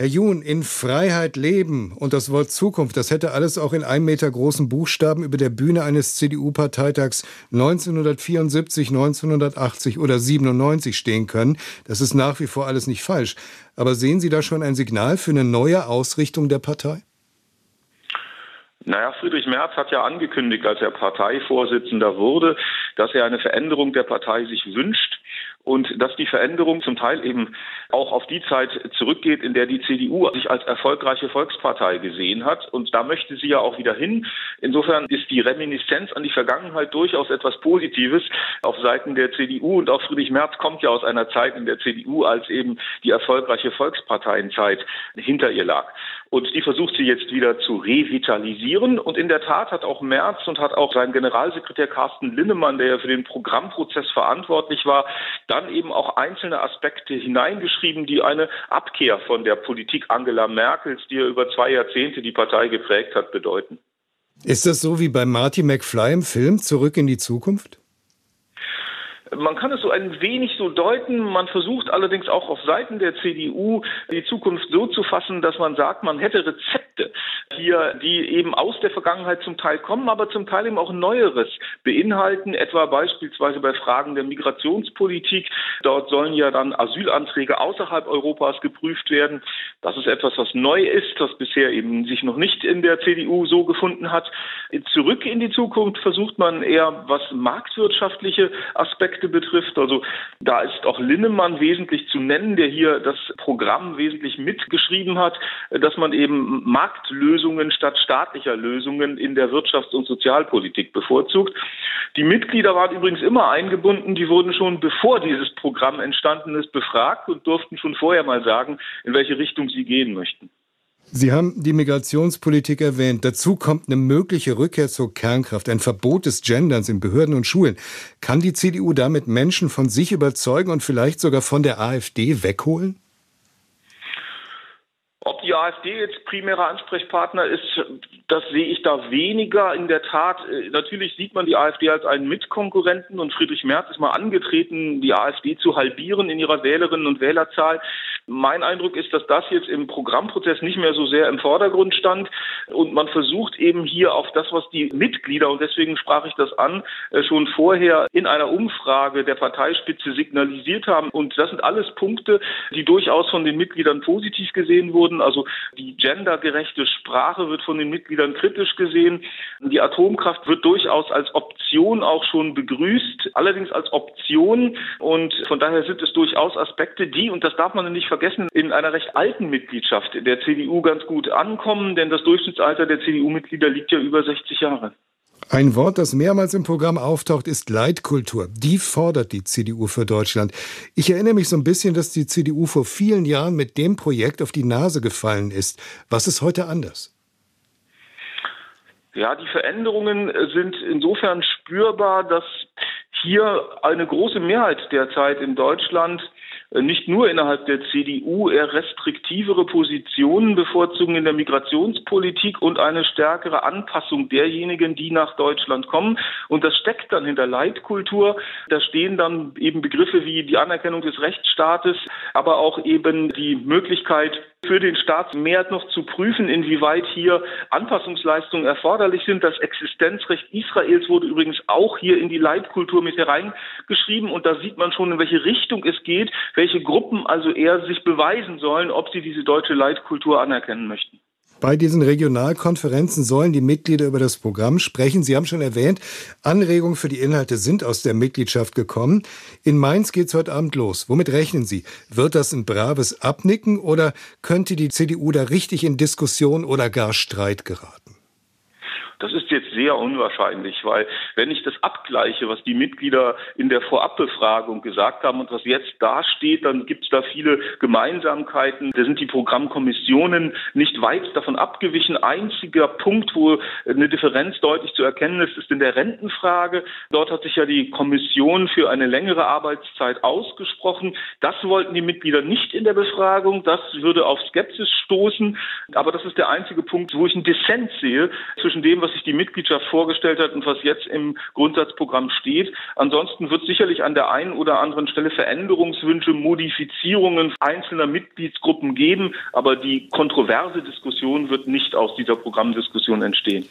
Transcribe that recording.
Herr Jun, in Freiheit leben und das Wort Zukunft, das hätte alles auch in einem Meter großen Buchstaben über der Bühne eines CDU-Parteitags 1974, 1980 oder 97 stehen können. Das ist nach wie vor alles nicht falsch. Aber sehen Sie da schon ein Signal für eine neue Ausrichtung der Partei? Naja, Friedrich Merz hat ja angekündigt, als er Parteivorsitzender wurde, dass er eine Veränderung der Partei sich wünscht und dass die Veränderung zum Teil eben auch auf die Zeit zurückgeht, in der die CDU sich als erfolgreiche Volkspartei gesehen hat. Und da möchte sie ja auch wieder hin. Insofern ist die Reminiszenz an die Vergangenheit durchaus etwas Positives auf Seiten der CDU. Und auch Friedrich Merz kommt ja aus einer Zeit in der CDU, als eben die erfolgreiche Volksparteienzeit hinter ihr lag. Und die versucht sie jetzt wieder zu revitalisieren. Und in der Tat hat auch Merz und hat auch sein Generalsekretär Carsten Linnemann, der ja für den Programmprozess verantwortlich war, dann eben auch einzelne Aspekte hineingeschrieben, die eine Abkehr von der Politik Angela Merkels, die ja über zwei Jahrzehnte die Partei geprägt hat, bedeuten. Ist das so wie bei Marty McFly im Film Zurück in die Zukunft? Man kann es so ein wenig so deuten. Man versucht allerdings auch auf Seiten der CDU die Zukunft so zu fassen, dass man sagt, man hätte Rezepte hier, die eben aus der Vergangenheit zum Teil kommen, aber zum Teil eben auch Neueres beinhalten, etwa beispielsweise bei Fragen der Migrationspolitik. Dort sollen ja dann Asylanträge außerhalb Europas geprüft werden. Das ist etwas, was neu ist, das bisher eben sich noch nicht in der CDU so gefunden hat. Zurück in die Zukunft versucht man eher, was marktwirtschaftliche Aspekte betrifft. Also da ist auch Linnemann wesentlich zu nennen, der hier das Programm wesentlich mitgeschrieben hat, dass man eben Marktlösungen statt staatlicher Lösungen in der Wirtschafts- und Sozialpolitik bevorzugt. Die Mitglieder waren übrigens immer eingebunden, die wurden schon bevor dieses Programm entstanden ist befragt und durften schon vorher mal sagen, in welche Richtung sie gehen möchten. Sie haben die Migrationspolitik erwähnt. Dazu kommt eine mögliche Rückkehr zur Kernkraft, ein Verbot des Genderns in Behörden und Schulen. Kann die CDU damit Menschen von sich überzeugen und vielleicht sogar von der AfD wegholen? Die AfD jetzt primärer Ansprechpartner ist, das sehe ich da weniger. In der Tat, äh, natürlich sieht man die AfD als einen Mitkonkurrenten und Friedrich Merz ist mal angetreten, die AfD zu halbieren in ihrer Wählerinnen und Wählerzahl. Mein Eindruck ist, dass das jetzt im Programmprozess nicht mehr so sehr im Vordergrund stand und man versucht eben hier auf das, was die Mitglieder, und deswegen sprach ich das an, äh, schon vorher in einer Umfrage der Parteispitze signalisiert haben. Und das sind alles Punkte, die durchaus von den Mitgliedern positiv gesehen wurden. Also die gendergerechte Sprache wird von den Mitgliedern kritisch gesehen. Die Atomkraft wird durchaus als Option auch schon begrüßt, allerdings als Option. Und von daher sind es durchaus Aspekte, die, und das darf man nicht vergessen, in einer recht alten Mitgliedschaft der CDU ganz gut ankommen, denn das Durchschnittsalter der CDU-Mitglieder liegt ja über 60 Jahre. Ein Wort, das mehrmals im Programm auftaucht, ist Leitkultur. Die fordert die CDU für Deutschland. Ich erinnere mich so ein bisschen, dass die CDU vor vielen Jahren mit dem Projekt auf die Nase gefallen ist. Was ist heute anders? Ja, die Veränderungen sind insofern spürbar, dass hier eine große Mehrheit derzeit in Deutschland nicht nur innerhalb der CDU eher restriktivere Positionen bevorzugen in der Migrationspolitik und eine stärkere Anpassung derjenigen, die nach Deutschland kommen. Und das steckt dann hinter Leitkultur. Da stehen dann eben Begriffe wie die Anerkennung des Rechtsstaates, aber auch eben die Möglichkeit, für den Staat mehr noch zu prüfen, inwieweit hier Anpassungsleistungen erforderlich sind. Das Existenzrecht Israels wurde übrigens auch hier in die Leitkultur mit hereingeschrieben und da sieht man schon, in welche Richtung es geht, welche Gruppen also eher sich beweisen sollen, ob sie diese deutsche Leitkultur anerkennen möchten. Bei diesen Regionalkonferenzen sollen die Mitglieder über das Programm sprechen. Sie haben schon erwähnt, Anregungen für die Inhalte sind aus der Mitgliedschaft gekommen. In Mainz geht es heute Abend los. Womit rechnen Sie? Wird das ein braves Abnicken oder könnte die CDU da richtig in Diskussion oder gar Streit geraten? Das ist jetzt sehr unwahrscheinlich, weil wenn ich das abgleiche, was die Mitglieder in der Vorabbefragung gesagt haben und was jetzt dasteht, dann gibt es da viele Gemeinsamkeiten. Da sind die Programmkommissionen nicht weit davon abgewichen. Einziger Punkt, wo eine Differenz deutlich zu erkennen ist, ist in der Rentenfrage. Dort hat sich ja die Kommission für eine längere Arbeitszeit ausgesprochen. Das wollten die Mitglieder nicht in der Befragung. Das würde auf Skepsis stoßen. Aber das ist der einzige Punkt, wo ich einen Dissens sehe zwischen dem, was was sich die Mitgliedschaft vorgestellt hat und was jetzt im Grundsatzprogramm steht. Ansonsten wird sicherlich an der einen oder anderen Stelle Veränderungswünsche, Modifizierungen einzelner Mitgliedsgruppen geben, aber die kontroverse Diskussion wird nicht aus dieser Programmdiskussion entstehen.